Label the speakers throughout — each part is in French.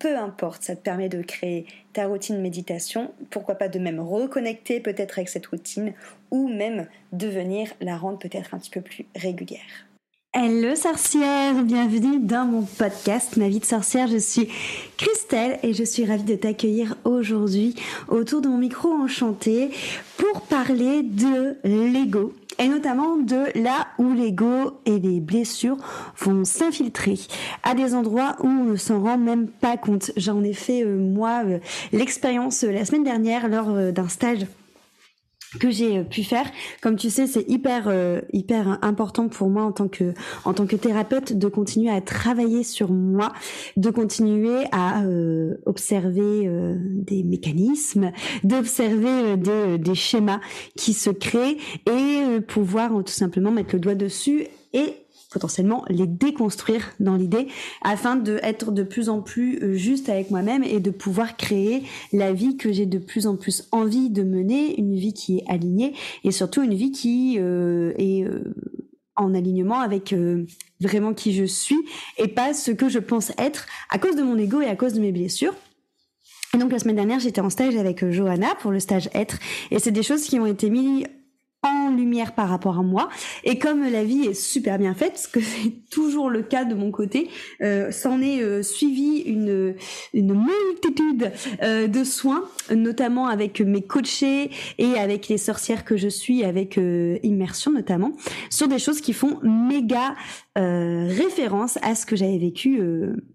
Speaker 1: peu importe, ça te permet de créer ta routine méditation, pourquoi pas de même reconnecter peut-être avec cette routine ou même de venir la rendre peut-être un petit peu plus régulière. Hello sorcière, bienvenue dans mon podcast Ma vie de sorcière. Je suis Christelle et je suis ravie de t'accueillir aujourd'hui autour de mon micro enchanté pour parler de l'ego et notamment de là où l'ego et les blessures vont s'infiltrer à des endroits où on ne s'en rend même pas compte. J'en ai fait euh, moi euh, l'expérience euh, la semaine dernière lors d'un stage que j'ai euh, pu faire. Comme tu sais, c'est hyper euh, hyper important pour moi en tant que en tant que thérapeute de continuer à travailler sur moi, de continuer à euh, observer des mécanismes, d'observer des, des schémas qui se créent et pouvoir tout simplement mettre le doigt dessus et potentiellement les déconstruire dans l'idée afin de être de plus en plus euh, juste avec moi-même et de pouvoir créer la vie que j'ai de plus en plus envie de mener, une vie qui est alignée et surtout une vie qui euh, est euh, en alignement avec vraiment qui je suis et pas ce que je pense être à cause de mon ego et à cause de mes blessures. Et donc la semaine dernière, j'étais en stage avec Johanna pour le stage être et c'est des choses qui ont été mises en lumière par rapport à moi. Et comme la vie est super bien faite, ce que c'est toujours le cas de mon côté, euh, s'en est euh, suivi une, une multitude euh, de soins, notamment avec mes coachés et avec les sorcières que je suis, avec euh, Immersion notamment, sur des choses qui font méga référence à ce que j'avais vécu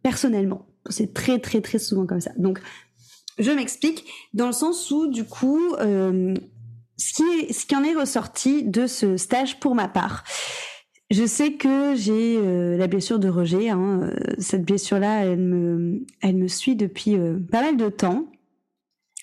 Speaker 1: personnellement. C'est très très très souvent comme ça. Donc je m'explique dans le sens où du coup ce qui, est, ce qui en est ressorti de ce stage pour ma part, je sais que j'ai euh, la blessure de rejet. Hein. Euh, cette blessure-là, elle me, elle me suit depuis euh, pas mal de temps.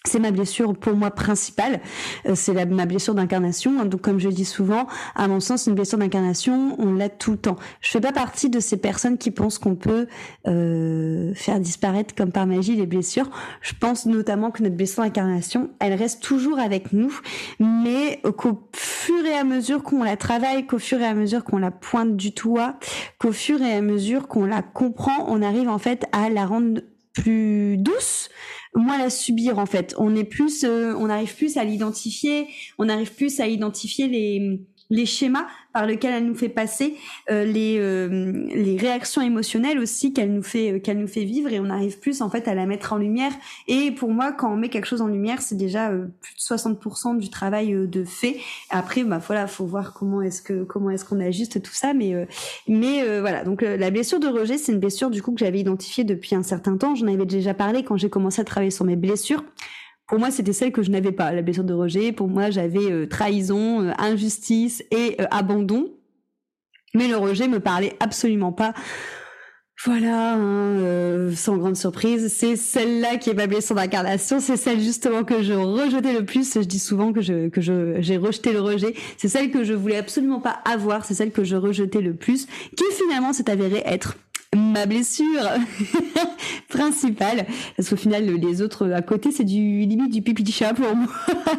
Speaker 1: C'est ma blessure pour moi principale, euh, c'est ma blessure d'incarnation. Donc comme je dis souvent, à mon sens, une blessure d'incarnation, on l'a tout le temps. Je fais pas partie de ces personnes qui pensent qu'on peut euh, faire disparaître comme par magie les blessures. Je pense notamment que notre blessure d'incarnation, elle reste toujours avec nous, mais qu'au fur et à mesure qu'on la travaille, qu'au fur et à mesure qu'on la pointe du doigt, qu'au fur et à mesure qu'on la comprend, on arrive en fait à la rendre plus douce, moins la subir en fait. On est plus, on arrive plus à l'identifier, on arrive plus à identifier les les schémas par lesquels elle nous fait passer, euh, les, euh, les réactions émotionnelles aussi qu'elle nous fait euh, qu'elle nous fait vivre et on arrive plus en fait à la mettre en lumière. Et pour moi, quand on met quelque chose en lumière, c'est déjà plus de 60% du travail de fait. Après, bah voilà, faut voir comment est-ce que comment est-ce qu'on ajuste tout ça, mais mais voilà. Donc la blessure de rejet, c'est une blessure du coup que j'avais identifiée depuis un certain temps. J'en avais déjà parlé quand j'ai commencé à travailler sur mes blessures. Pour moi, c'était celle que je n'avais pas, la blessure de rejet. Pour moi, j'avais euh, trahison, euh, injustice et euh, abandon. Mais le rejet me parlait absolument pas. Voilà, hein, sans grande surprise, c'est celle-là qui est ma blessure d'incarnation, c'est celle justement que je rejetais le plus. Je dis souvent que je que je j'ai rejeté le rejet. C'est celle que je voulais absolument pas avoir, c'est celle que je rejetais le plus, qui finalement s'est avérée être ma blessure principale. Parce qu'au final les autres à côté c'est du limite du pipi de chat pour moi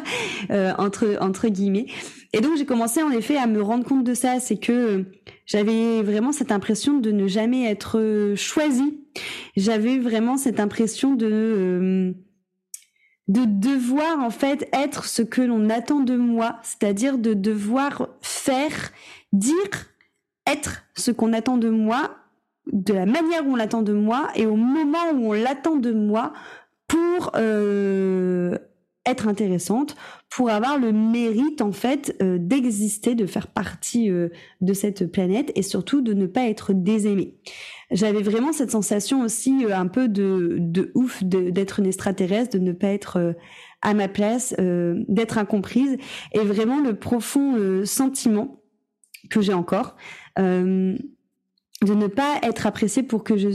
Speaker 1: euh, entre entre guillemets. Et donc j'ai commencé en effet à me rendre compte de ça. C'est que j'avais vraiment cette impression de ne jamais être choisie. J'avais vraiment cette impression de euh, de devoir en fait être ce que l'on attend de moi. C'est-à-dire de devoir faire dire être ce qu'on attend de moi de la manière où on l'attend de moi et au moment où on l'attend de moi pour euh, être intéressante, pour avoir le mérite en fait euh, d'exister, de faire partie euh, de cette planète et surtout de ne pas être désaimée. J'avais vraiment cette sensation aussi un peu de, de ouf d'être une extraterrestre, de ne pas être à ma place, d'être incomprise et vraiment le profond sentiment que j'ai encore de ne pas être appréciée pour que je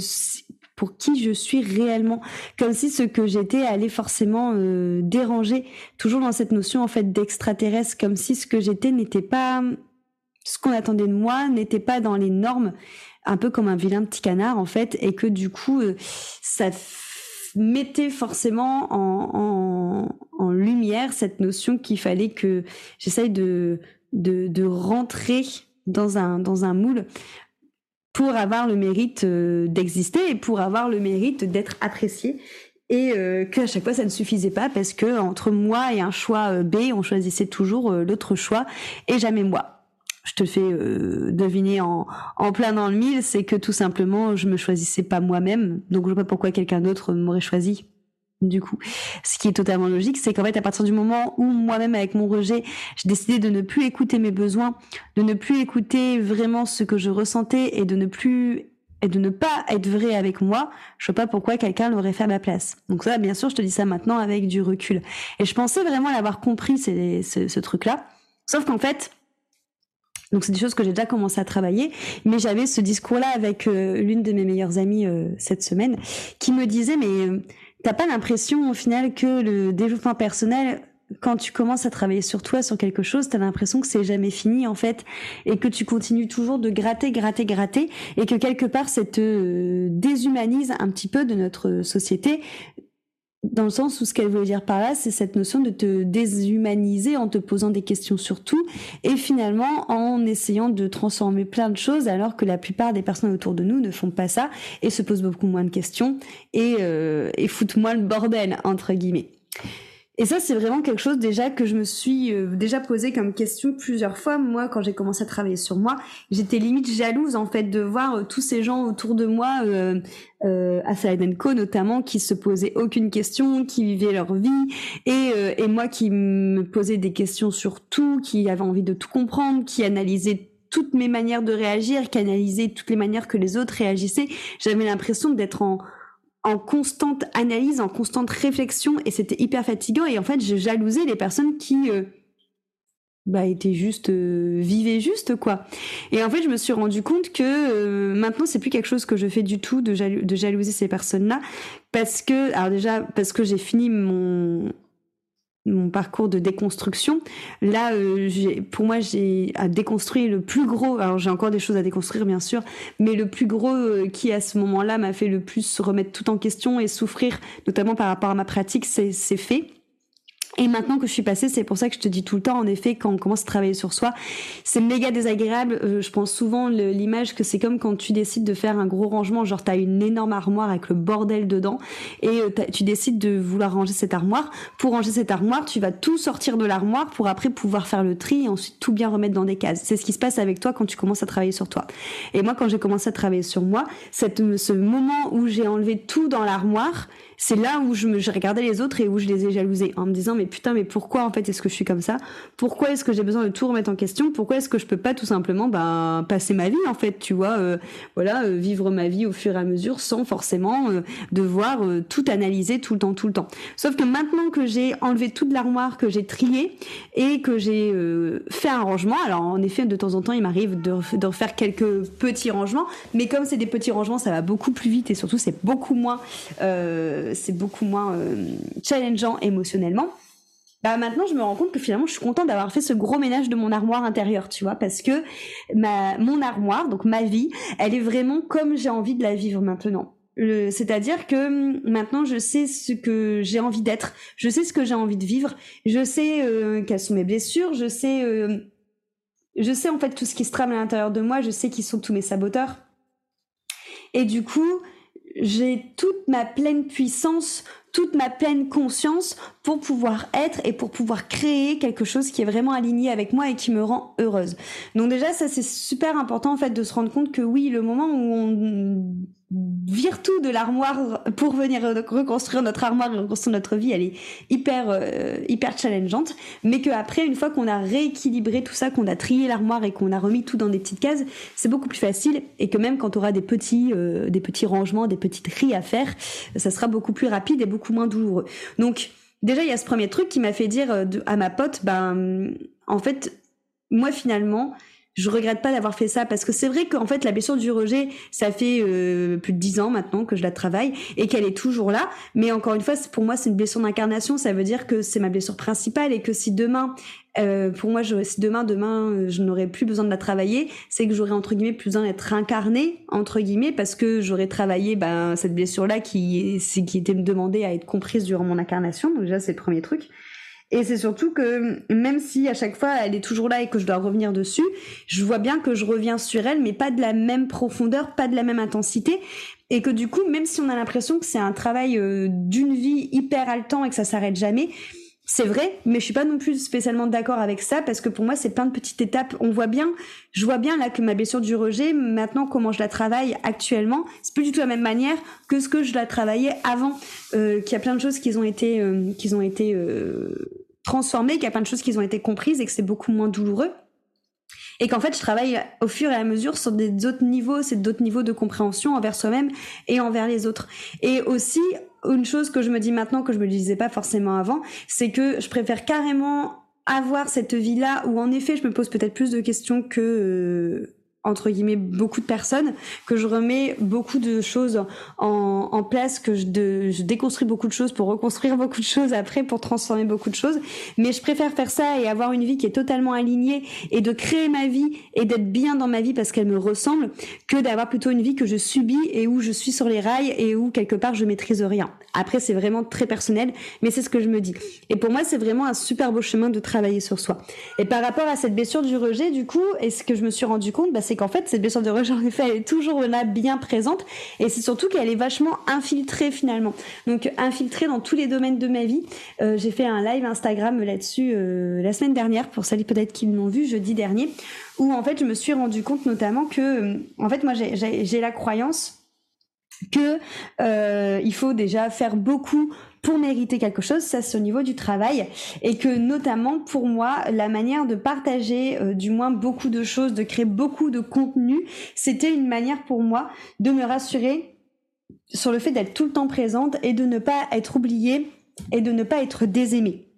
Speaker 1: pour qui je suis réellement, comme si ce que j'étais allait forcément euh, déranger, toujours dans cette notion en fait d'extraterrestre, comme si ce que j'étais n'était pas ce qu'on attendait de moi, n'était pas dans les normes, un peu comme un vilain petit canard en fait, et que du coup euh, ça mettait forcément en, en, lumière cette notion qu'il fallait que j'essaye de, de, de rentrer dans un, dans un moule pour avoir le mérite euh, d'exister et pour avoir le mérite d'être apprécié. Et euh, qu'à chaque fois ça ne suffisait pas parce que entre moi et un choix euh, B, on choisissait toujours l'autre choix et jamais moi. Je te fais deviner en, en plein dans le mille, c'est que tout simplement je me choisissais pas moi-même, donc je vois pas pourquoi quelqu'un d'autre m'aurait choisi du coup. Ce qui est totalement logique, c'est qu'en fait, à partir du moment où moi-même, avec mon rejet, j'ai décidé de ne plus écouter mes besoins, de ne plus écouter vraiment ce que je ressentais et de ne plus et de ne pas être vrai avec moi, je sais pas pourquoi quelqu'un l'aurait fait à ma place. Donc ça, bien sûr, je te dis ça maintenant avec du recul. Et je pensais vraiment l'avoir compris, ce, ce truc-là. Sauf qu'en fait, donc c'est des choses que j'ai déjà commencé à travailler, mais j'avais ce discours-là avec euh, l'une de mes meilleures amies euh, cette semaine, qui me disait mais euh, T'as pas l'impression au final que le développement personnel, quand tu commences à travailler sur toi, sur quelque chose, t'as l'impression que c'est jamais fini en fait, et que tu continues toujours de gratter, gratter, gratter, et que quelque part ça te déshumanise un petit peu de notre société dans le sens où ce qu'elle veut dire par là, c'est cette notion de te déshumaniser en te posant des questions sur tout et finalement en essayant de transformer plein de choses alors que la plupart des personnes autour de nous ne font pas ça et se posent beaucoup moins de questions et, euh, et foutent moins le bordel entre guillemets. Et ça, c'est vraiment quelque chose déjà que je me suis euh, déjà posé comme question plusieurs fois. Moi, quand j'ai commencé à travailler sur moi, j'étais limite jalouse en fait de voir euh, tous ces gens autour de moi, euh, euh, à Salenko notamment, qui se posaient aucune question, qui vivaient leur vie, et, euh, et moi qui me posais des questions sur tout, qui avait envie de tout comprendre, qui analysait toutes mes manières de réagir, qui analysait toutes les manières que les autres réagissaient. J'avais l'impression d'être en en constante analyse, en constante réflexion, et c'était hyper fatigant. Et en fait, je jalousais les personnes qui euh, bah, étaient juste, euh, vivaient juste, quoi. Et en fait, je me suis rendu compte que euh, maintenant, c'est plus quelque chose que je fais du tout de, de jalouser ces personnes-là, parce que, alors déjà, parce que j'ai fini mon mon parcours de déconstruction. Là, euh, pour moi, j'ai à déconstruire le plus gros. Alors, j'ai encore des choses à déconstruire, bien sûr, mais le plus gros euh, qui, à ce moment-là, m'a fait le plus remettre tout en question et souffrir, notamment par rapport à ma pratique, c'est fait. Et maintenant que je suis passée, c'est pour ça que je te dis tout le temps, en effet, quand on commence à travailler sur soi, c'est méga désagréable. Euh, je pense souvent l'image que c'est comme quand tu décides de faire un gros rangement, genre t'as une énorme armoire avec le bordel dedans, et euh, tu décides de vouloir ranger cette armoire. Pour ranger cette armoire, tu vas tout sortir de l'armoire pour après pouvoir faire le tri et ensuite tout bien remettre dans des cases. C'est ce qui se passe avec toi quand tu commences à travailler sur toi. Et moi, quand j'ai commencé à travailler sur moi, cette, ce moment où j'ai enlevé tout dans l'armoire, c'est là où je me regardais les autres et où je les ai jalousés en me disant mais putain mais pourquoi en fait est-ce que je suis comme ça? Pourquoi est-ce que j'ai besoin de tout remettre en question? Pourquoi est-ce que je peux pas tout simplement ben passer ma vie en fait tu vois euh, voilà euh, vivre ma vie au fur et à mesure sans forcément euh, devoir tout analyser tout le temps tout le temps. Sauf que maintenant que j'ai enlevé toute l'armoire que j'ai trié et que j'ai fait un rangement alors en effet de temps en temps il m'arrive de, de refaire quelques petits rangements mais comme c'est des petits rangements ça va beaucoup plus vite et surtout c'est beaucoup moins c'est beaucoup moins euh, challengeant émotionnellement. Bah maintenant je me rends compte que finalement je suis contente d'avoir fait ce gros ménage de mon armoire intérieure, tu vois, parce que ma mon armoire, donc ma vie, elle est vraiment comme j'ai envie de la vivre maintenant. C'est-à-dire que hum, maintenant je sais ce que j'ai envie d'être, je sais ce que j'ai envie de vivre, je sais euh, quelles sont mes blessures, je sais, euh, je sais en fait tout ce qui se trame à l'intérieur de moi, je sais qui sont tous mes saboteurs. Et du coup, j'ai toute ma pleine puissance, toute ma pleine conscience pour pouvoir être et pour pouvoir créer quelque chose qui est vraiment aligné avec moi et qui me rend heureuse. Donc déjà ça c'est super important en fait de se rendre compte que oui, le moment où on vire tout de l'armoire pour venir reconstruire notre armoire et reconstruire notre vie, elle est hyper euh, hyper challengeante, mais que après une fois qu'on a rééquilibré tout ça, qu'on a trié l'armoire et qu'on a remis tout dans des petites cases, c'est beaucoup plus facile et que même quand on aura des petits euh, des petits rangements, des petites tris à faire, ça sera beaucoup plus rapide et beaucoup moins douloureux. Donc déjà il y a ce premier truc qui m'a fait dire euh, à ma pote ben en fait moi finalement je regrette pas d'avoir fait ça parce que c'est vrai qu'en fait la blessure du rejet, ça fait euh, plus de dix ans maintenant que je la travaille et qu'elle est toujours là. Mais encore une fois, pour moi, c'est une blessure d'incarnation. Ça veut dire que c'est ma blessure principale et que si demain, euh, pour moi, je, si demain, demain, euh, je n'aurais plus besoin de la travailler, c'est que j'aurais entre guillemets plus besoin d'être incarnée entre guillemets parce que j'aurais travaillé ben cette blessure là qui qui était demandée à être comprise durant mon incarnation. Donc déjà, c'est le premier truc. Et c'est surtout que même si à chaque fois elle est toujours là et que je dois revenir dessus, je vois bien que je reviens sur elle, mais pas de la même profondeur, pas de la même intensité. Et que du coup, même si on a l'impression que c'est un travail euh, d'une vie hyper haletant et que ça s'arrête jamais, c'est vrai, mais je suis pas non plus spécialement d'accord avec ça parce que pour moi c'est plein de petites étapes. On voit bien, je vois bien là que ma blessure du rejet, maintenant comment je la travaille actuellement, c'est plus du tout la même manière que ce que je la travaillais avant. Euh, qu'il y a plein de choses qui ont été, euh, qui ont été euh, transformées, qu'il y a plein de choses qui ont été comprises et que c'est beaucoup moins douloureux. Et qu'en fait, je travaille au fur et à mesure sur des autres niveaux, c'est d'autres niveaux de compréhension envers soi-même et envers les autres. Et aussi, une chose que je me dis maintenant que je me disais pas forcément avant, c'est que je préfère carrément avoir cette vie-là où en effet je me pose peut-être plus de questions que euh, entre guillemets beaucoup de personnes, que je remets beaucoup de choses en, en place, que je, déconstruis beaucoup de choses pour reconstruire beaucoup de choses après, pour transformer beaucoup de choses. Mais je préfère faire ça et avoir une vie qui est totalement alignée et de créer ma vie et d'être bien dans ma vie parce qu'elle me ressemble, que d'avoir plutôt une vie que je subis et où je suis sur les rails et où quelque part je maîtrise rien. Après, c'est vraiment très personnel, mais c'est ce que je me dis. Et pour moi, c'est vraiment un super beau chemin de travailler sur soi. Et par rapport à cette blessure du rejet, du coup, et ce que je me suis rendu compte, bah, c'est qu'en fait, cette blessure de rejet, en effet, elle est toujours là, bien présente. Et c'est surtout qu'elle est vachement infiltrée finalement. Donc, infiltrée dans tous les domaines de ma vie. Euh, j'ai fait un live Instagram là-dessus euh, la semaine dernière, pour celles peut-être qui l'ont vu, jeudi dernier, où en fait, je me suis rendu compte notamment que, euh, en fait, moi, j'ai la croyance que il faut déjà faire beaucoup pour mériter quelque chose, ça c'est au niveau du travail, et que notamment pour moi, la manière de partager euh, du moins beaucoup de choses, de créer beaucoup de contenu, c'était une manière pour moi de me rassurer sur le fait d'être tout le temps présente et de ne pas être oubliée et de ne pas être désaimée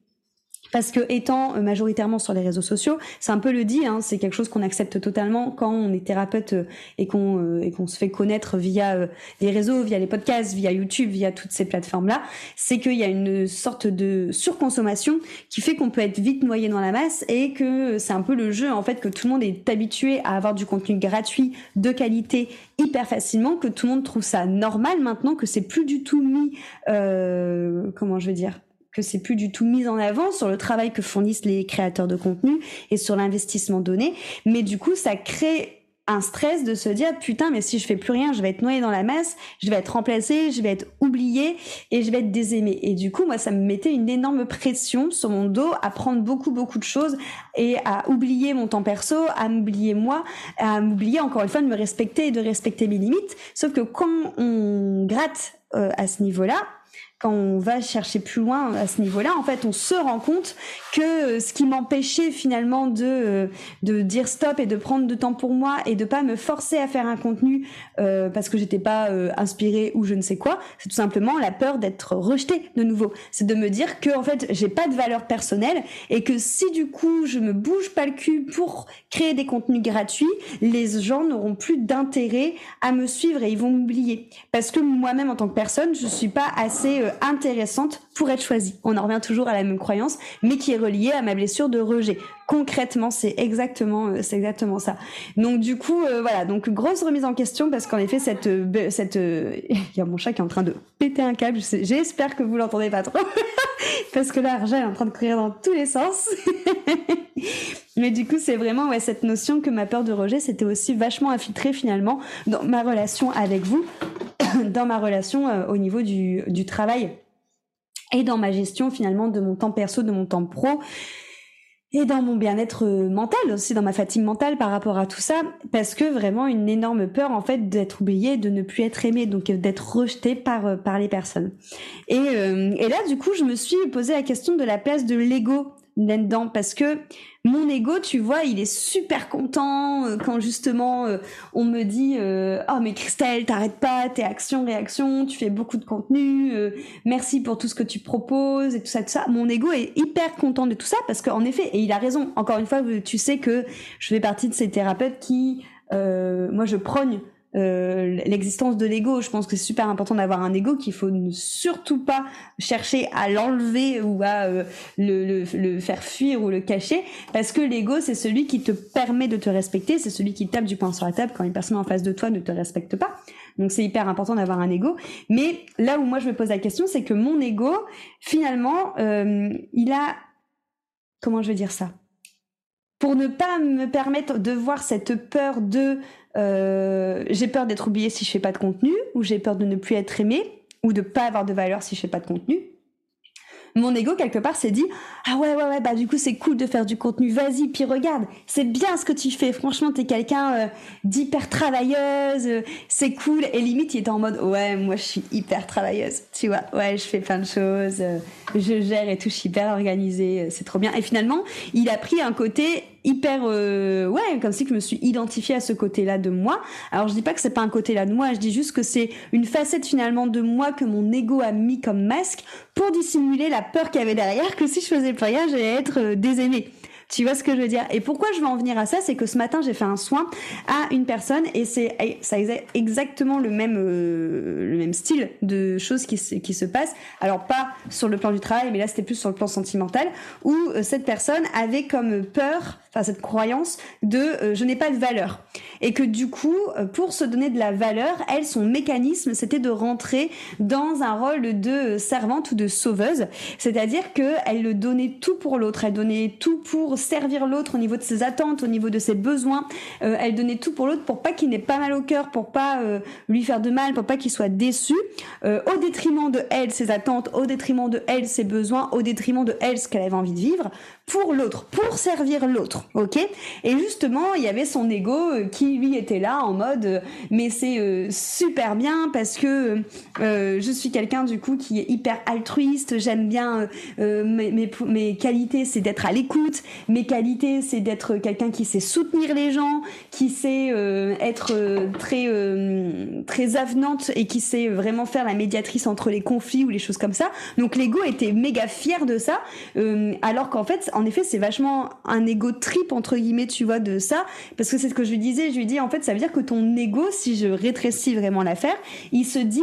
Speaker 1: parce que étant euh, majoritairement sur les réseaux sociaux, c'est un peu le dit, hein, c'est quelque chose qu'on accepte totalement quand on est thérapeute euh, et qu'on euh, et qu'on se fait connaître via les réseaux, via les podcasts, via YouTube, via toutes ces plateformes là, c'est qu'il y a une sorte de surconsommation qui fait qu'on peut être vite noyé dans la masse et que c'est un peu le jeu en fait que tout le monde est habitué à avoir du contenu gratuit de qualité hyper facilement, que tout le monde trouve ça normal maintenant, que c'est plus du tout mis, euh, comment je veux dire que c'est plus du tout mis en avant sur le travail que fournissent les créateurs de contenu et sur l'investissement donné. Mais du coup, ça crée un stress de se dire putain mais si je fais plus rien je vais être noyé dans la masse je vais être remplacé je vais être oublié et je vais être désaimé et du coup moi ça me mettait une énorme pression sur mon dos à prendre beaucoup beaucoup de choses et à oublier mon temps perso à m'oublier moi à m'oublier encore une fois de me respecter et de respecter mes limites sauf que quand on gratte euh, à ce niveau là quand on va chercher plus loin à ce niveau-là, en fait, on se rend compte que euh, ce qui m'empêchait finalement de euh, de dire stop et de prendre de temps pour moi et de pas me forcer à faire un contenu euh, parce que j'étais pas inspirée ou je ne sais quoi, c'est tout simplement la peur d'être rejetée de nouveau. C'est de me dire que en fait, j'ai pas de valeur personnelle et que si du coup je me bouge pas le cul pour créer des contenus gratuits, les gens n'auront plus d'intérêt à me suivre et ils vont m'oublier parce que moi-même en tant que personne, je suis pas assez intéressante pour être choisie. On en revient toujours à la même croyance, mais qui est reliée à ma blessure de rejet. Concrètement, c'est exactement, euh, c'est exactement ça. Donc du coup, euh, voilà, donc grosse remise en question parce qu'en effet, cette, euh, cette, il y a mon chat qui est en train de péter un câble. J'espère que vous l'entendez pas trop parce que là, Arja est en train de courir dans tous les sens. Mais du coup, c'est vraiment cette notion que ma peur de rejet, c'était aussi vachement infiltré finalement dans ma relation avec vous dans ma relation euh, au niveau du, du travail et dans ma gestion finalement de mon temps perso, de mon temps pro et dans mon bien-être euh, mental aussi, dans ma fatigue mentale par rapport à tout ça, parce que vraiment une énorme peur en fait d'être oublié, de ne plus être aimé, donc d'être rejeté par euh, par les personnes. Et, et là du coup, je me suis posé la question de la place de l'ego là-dedans parce que mon ego, tu vois, il est super content euh, quand justement euh, on me dit euh, oh mais Christelle, t'arrêtes pas, t'es action réaction, tu fais beaucoup de contenu, merci pour tout ce que tu proposes et tout ça tout ça. Mon ego est hyper content de tout ça parce qu'en effet, et il a raison. Encore une fois, tu sais que je fais partie de ces thérapeutes qui moi je prône euh, l'existence de l'ego. Je pense que c'est super important d'avoir un ego qu'il faut surtout pas chercher à l'enlever ou à euh, le, le, faire fuir ou le cacher, parce que l'ego c'est celui qui te permet de te respecter, c'est celui qui tape du poing sur la table quand une personne en face de toi ne te respecte pas. Donc c'est hyper important d'avoir un ego. Mais là où moi je me pose la question, c'est que mon ego, finalement, euh, il a comment je vais dire ça? Pour ne pas me permettre de voir cette peur de euh, j'ai peur d'être oublié si je fais pas de contenu, ou j'ai peur de ne plus être aimé, ou de pas avoir de valeur si je fais pas de contenu. Mon ego quelque part s'est dit ah ouais ouais ouais bah du coup c'est cool de faire du contenu. Vas-y puis regarde c'est bien ce que tu fais. Franchement t'es quelqu'un euh, d'hyper travailleuse euh, c'est cool. Et limite il était en mode ouais moi je suis hyper travailleuse. Tu vois ouais je fais plein de choses je gère et tout je suis hyper organisée c'est trop bien. Et finalement il a pris un côté hyper euh, ouais comme si je me suis identifiée à ce côté-là de moi. Alors je dis pas que c'est pas un côté-là de moi, je dis juste que c'est une facette finalement de moi que mon ego a mis comme masque pour dissimuler la peur qu'il y avait derrière que si je faisais plus rien, j'allais être euh, désaimée. Tu vois ce que je veux dire? Et pourquoi je veux en venir à ça? C'est que ce matin, j'ai fait un soin à une personne et c'est ça exactement le même euh, le même style de choses qui se, qui se passent. Alors pas sur le plan du travail, mais là c'était plus sur le plan sentimental où euh, cette personne avait comme peur, enfin cette croyance de euh, je n'ai pas de valeur. Et que du coup pour se donner de la valeur, elle son mécanisme c'était de rentrer dans un rôle de servante ou de sauveuse, c'est-à-dire que elle le donnait tout pour l'autre, elle donnait tout pour servir l'autre au niveau de ses attentes, au niveau de ses besoins. Euh, elle donnait tout pour l'autre pour pas qu'il n'ait pas mal au cœur, pour pas euh, lui faire de mal, pour pas qu'il soit déçu, euh, au détriment de elle, ses attentes, au détriment de elle, ses besoins, au détriment de elle, ce qu'elle avait envie de vivre, pour l'autre, pour servir l'autre, ok? Et justement, il y avait son ego qui lui était là en mode, mais c'est super bien parce que je suis quelqu'un du coup qui est hyper altruiste, j'aime bien mes, mes, qualités, c'est d'être à l'écoute, mes qualités, c'est d'être quelqu'un qui sait soutenir les gens, qui sait euh, être euh, très euh, très avenante et qui sait vraiment faire la médiatrice entre les conflits ou les choses comme ça. Donc l'ego était méga fier de ça, alors qu'en fait, en effet, c'est vachement un ego trip entre guillemets, tu vois, de ça, parce que c'est ce que je lui disais. Je lui dis en fait, ça veut dire que ton ego, si je rétrécis vraiment l'affaire, il se dit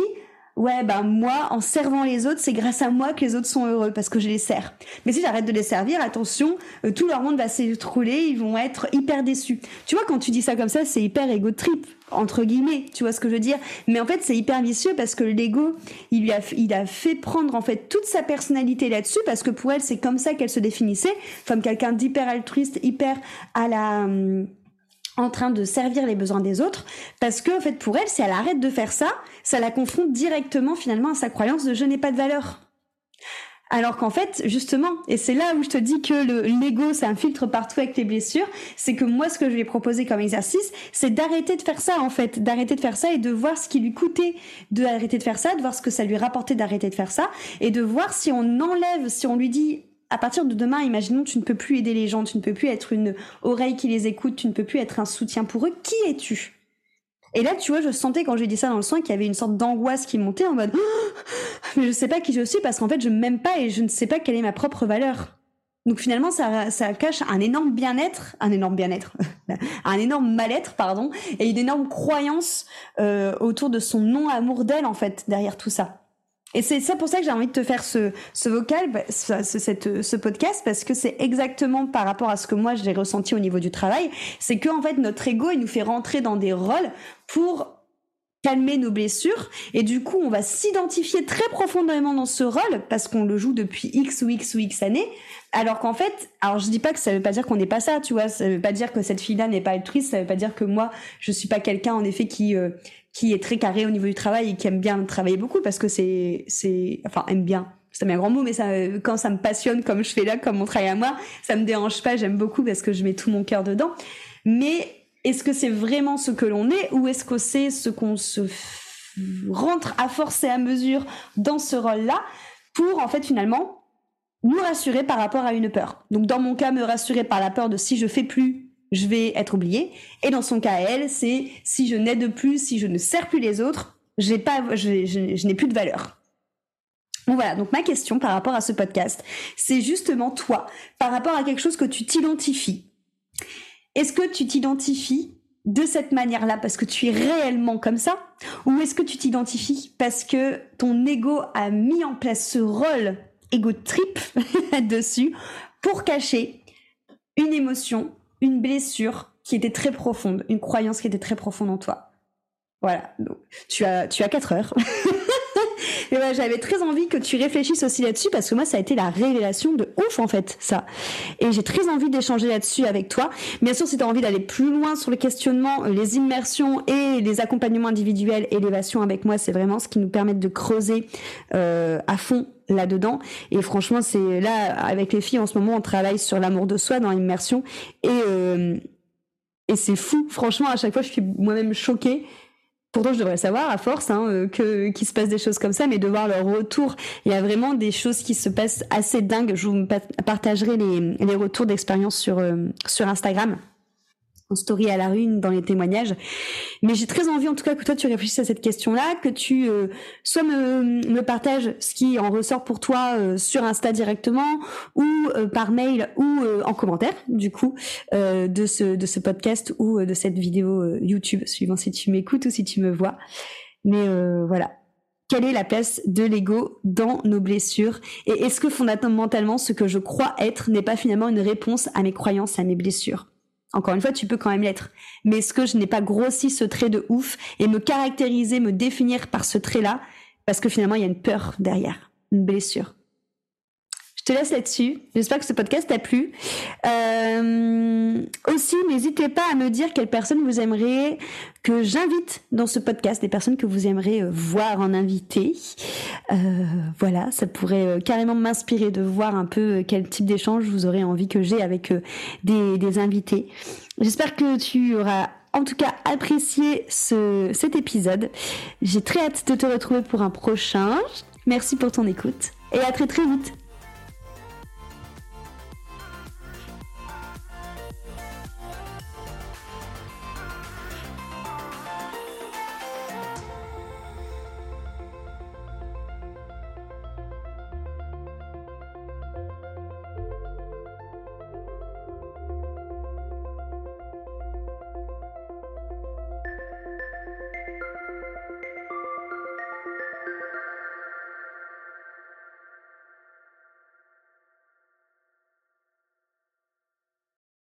Speaker 1: ouais, ben moi, en servant les autres, c'est grâce à moi que les autres sont heureux parce que je les sers. Mais si j'arrête de les servir, attention, euh, tout leur monde va s'écrouler, ils vont être hyper déçus. Tu vois, quand tu dis ça comme ça, c'est hyper égo trip entre guillemets, tu vois ce que je veux dire? Mais en fait, c'est hyper vicieux parce que l'ego, il lui a, il a fait prendre en fait toute sa personnalité là-dessus parce que pour elle, c'est comme ça qu'elle se définissait, comme quelqu'un d'hyper altruiste, hyper à la hum, en train de servir les besoins des autres parce que en fait pour elle si elle arrête de faire ça ça la confronte directement finalement à sa croyance de je n'ai pas de valeur. Alors qu'en fait, justement, et c'est là où je te dis que le l'ego, c'est un filtre partout avec les blessures, c'est que moi, ce que je lui ai proposé comme exercice, c'est d'arrêter de faire ça, en fait, d'arrêter de faire ça et de voir ce qui lui coûtait d'arrêter de faire ça, de voir ce que ça lui rapportait d'arrêter de faire ça, et de voir si on enlève, si on lui dit, à partir de demain, imaginons, tu ne peux plus aider les gens, tu ne peux plus être une oreille qui les écoute, tu ne peux plus être un soutien pour eux. Qui es-tu? Et là, tu vois, je sentais quand j'ai dit ça dans le soin qu'il y avait une sorte d'angoisse qui montait en mode mais je sais pas qui je suis parce qu'en fait, je m'aime pas et je ne sais pas quelle est ma propre valeur. Donc finalement, ça, cache un énorme bien-être, un énorme bien-être, un énorme mal-être, pardon, et une énorme croyance euh, autour de son non-amour d'elle, en fait, derrière tout ça. Et c'est ça pour ça que j'ai envie de te faire ce, ce vocal, bah, ce, cette, ce podcast, parce que c'est exactement par rapport à ce que moi j'ai ressenti au niveau du travail, c'est que en fait notre ego il nous fait rentrer dans des rôles pour calmer nos blessures. Et du coup on va s'identifier très profondément dans ce rôle parce qu'on le joue depuis X ou X ou X années. Alors qu'en fait alors je dis pas que ça veut pas dire qu'on n'est pas ça tu vois. Ça veut pas dire que cette fille là n'est pas altruiste. Ça veut pas dire que moi je suis pas quelqu'un en effet qui euh, qui est très carré au niveau du travail et qui aime bien travailler beaucoup parce que c'est c'est enfin aime bien ça met un grand mot mais ça quand ça me passionne comme je fais là comme mon travail à moi ça me dérange pas j'aime beaucoup parce que je mets tout mon cœur dedans mais est-ce que c'est vraiment ce que l'on est ou est-ce que c'est ce qu'on se rentre à force et à mesure dans ce rôle-là pour en fait finalement nous rassurer par rapport à une peur? Donc dans mon cas, me rassurer par la peur de si je fais plus, je vais être oublié. Et dans son cas, elle, c'est si je n'aide plus, si je ne sers plus les autres, j'ai pas, je, je n'ai plus de valeur. Donc voilà, donc ma question par rapport à ce podcast, c'est justement toi, par rapport à quelque chose que tu t'identifies. Est-ce que tu t'identifies de cette manière-là parce que tu es réellement comme ça? Ou est-ce que tu t'identifies parce que ton ego a mis en place ce rôle ego trip dessus pour cacher une émotion une blessure qui était très profonde, une croyance qui était très profonde en toi. Voilà, donc tu as tu as quatre heures. Et voilà, j'avais très envie que tu réfléchisses aussi là-dessus parce que moi, ça a été la révélation de ouf en fait, ça. Et j'ai très envie d'échanger là-dessus avec toi. Bien sûr, si tu as envie d'aller plus loin sur le questionnement, les immersions et les accompagnements individuels, élévation avec moi, c'est vraiment ce qui nous permet de creuser euh, à fond là-dedans. Et franchement, c'est là, avec les filles, en ce moment, on travaille sur l'amour de soi dans l'immersion. Et, euh, et c'est fou. Franchement, à chaque fois, je suis moi-même choquée. Pourtant, je devrais savoir à force hein, euh, que qu'il se passe des choses comme ça, mais de voir leur retour, il y a vraiment des choses qui se passent assez dingues. Je vous partagerai les, les retours d'expérience sur euh, sur Instagram en story à la rune dans les témoignages. Mais j'ai très envie en tout cas que toi tu réfléchisses à cette question-là, que tu euh, soit me, me partages ce qui en ressort pour toi euh, sur Insta directement ou euh, par mail ou en commentaire du coup de ce de ce podcast ou de cette vidéo YouTube suivant si tu m'écoutes ou si tu me vois. Mais voilà, quelle est la place de l'ego dans nos blessures? Et est-ce que fondamentalement ce que je crois être n'est pas finalement une réponse à mes croyances, à mes blessures? Encore une fois, tu peux quand même l'être. Mais est-ce que je n'ai pas grossi ce trait de ouf et me caractériser, me définir par ce trait-là parce que finalement il y a une peur derrière, une blessure te laisse là-dessus. J'espère que ce podcast t'a plu. Euh, aussi, n'hésitez pas à me dire quelles personnes vous aimeriez que j'invite dans ce podcast, des personnes que vous aimeriez euh, voir en invité. Euh, voilà, ça pourrait carrément m'inspirer de voir un peu quel type d'échange vous aurez envie que j'ai avec des, invités. J'espère que tu auras en tout cas apprécié ce, cet épisode. J'ai très hâte de te retrouver pour un prochain. Merci pour ton écoute et à très très vite.